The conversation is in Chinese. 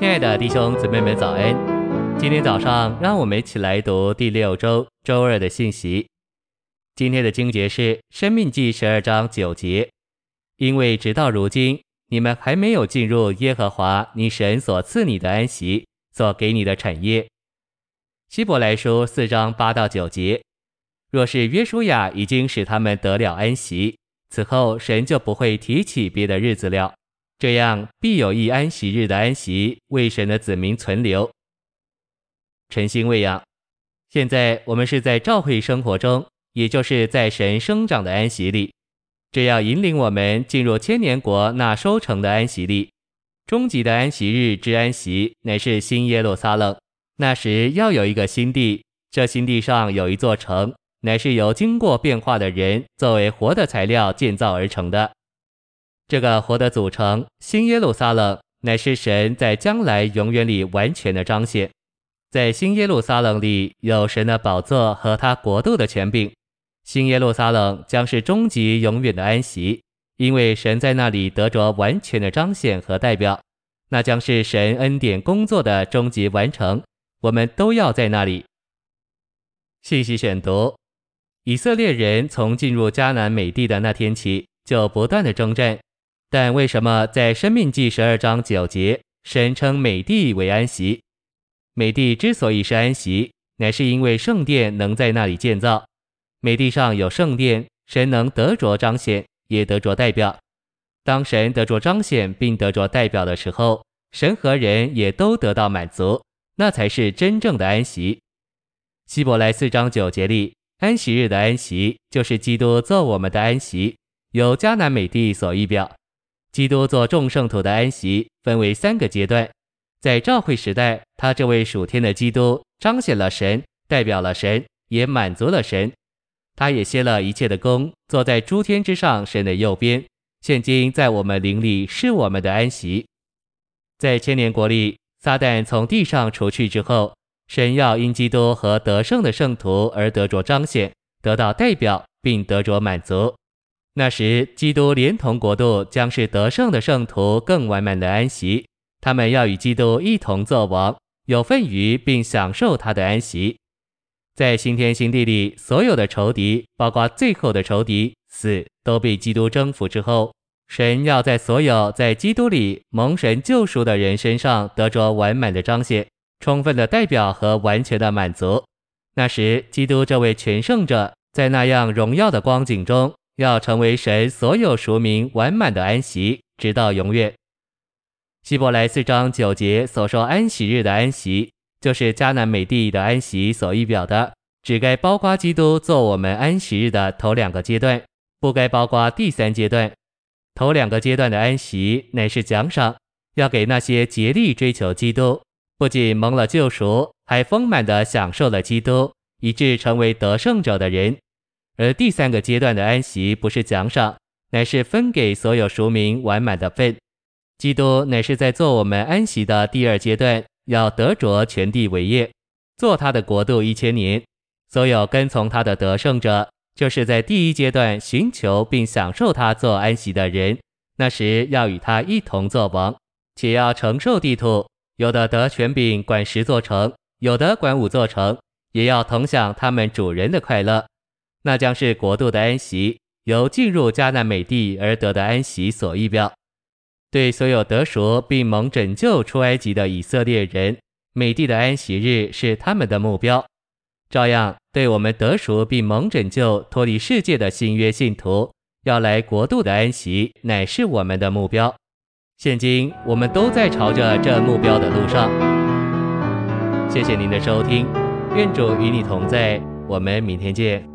亲爱的弟兄姊妹们，早安！今天早上，让我们一起来读第六周周二的信息。今天的经节是《生命记》十二章九节，因为直到如今，你们还没有进入耶和华你神所赐你的安息，所给你的产业。希伯来书四章八到九节，若是约书亚已经使他们得了安息，此后神就不会提起别的日子了。这样必有一安息日的安息为神的子民存留。晨星喂养，现在我们是在召会生活中，也就是在神生长的安息里，这要引领我们进入千年国那收成的安息里。终极的安息日之安息，乃是新耶路撒冷。那时要有一个新地，这新地上有一座城，乃是由经过变化的人作为活的材料建造而成的。这个活的组成，新耶路撒冷乃是神在将来永远里完全的彰显。在新耶路撒冷里有神的宝座和他国度的权柄。新耶路撒冷将是终极永远的安息，因为神在那里得着完全的彰显和代表。那将是神恩典工作的终极完成。我们都要在那里。信息选读：以色列人从进入迦南美地的那天起，就不断的征战。但为什么在生命记十二章九节，神称美地为安息？美地之所以是安息，乃是因为圣殿能在那里建造。美地上有圣殿，神能得着彰显，也得着代表。当神得着彰显并得着代表的时候，神和人也都得到满足，那才是真正的安息。希伯来四章九节里，安息日的安息，就是基督做我们的安息，由迦南美地所预表。基督做众圣徒的安息分为三个阶段，在召会时代，他这位属天的基督彰显了神，代表了神，也满足了神。他也歇了一切的工，坐在诸天之上神的右边。现今在我们灵里是我们的安息。在千年国里，撒旦从地上除去之后，神要因基督和得胜的圣徒而得着彰显，得到代表，并得着满足。那时，基督连同国度将是得胜的圣徒更完满的安息。他们要与基督一同作王，有份于并享受他的安息。在新天新地里，所有的仇敌，包括最后的仇敌死，都被基督征服之后，神要在所有在基督里蒙神救赎的人身上得着完满的彰显、充分的代表和完全的满足。那时，基督这位全胜者，在那样荣耀的光景中。要成为神所有属民完满的安息，直到永远。希伯来四章九节所说安息日的安息，就是迦南美地的安息所预表的，只该包括基督做我们安息日的头两个阶段，不该包括第三阶段。头两个阶段的安息乃是奖赏，要给那些竭力追求基督，不仅蒙了救赎，还丰满地享受了基督，以致成为得胜者的人。而第三个阶段的安息不是奖赏，乃是分给所有赎民完满的份。基督乃是在做我们安息的第二阶段，要得着全地为业，做他的国度一千年。所有跟从他的得胜者，就是在第一阶段寻求并享受他做安息的人，那时要与他一同作王，且要承受地土。有的得权柄管十座城，有的管五座城，也要同享他们主人的快乐。那将是国度的安息，由进入迦南美地而得的安息所预表。对所有得赎并蒙拯救出埃及的以色列人，美地的安息日是他们的目标。照样，对我们得赎并蒙拯救脱离世界的新约信徒，要来国度的安息乃是我们的目标。现今我们都在朝着这目标的路上。谢谢您的收听，愿主与你同在，我们明天见。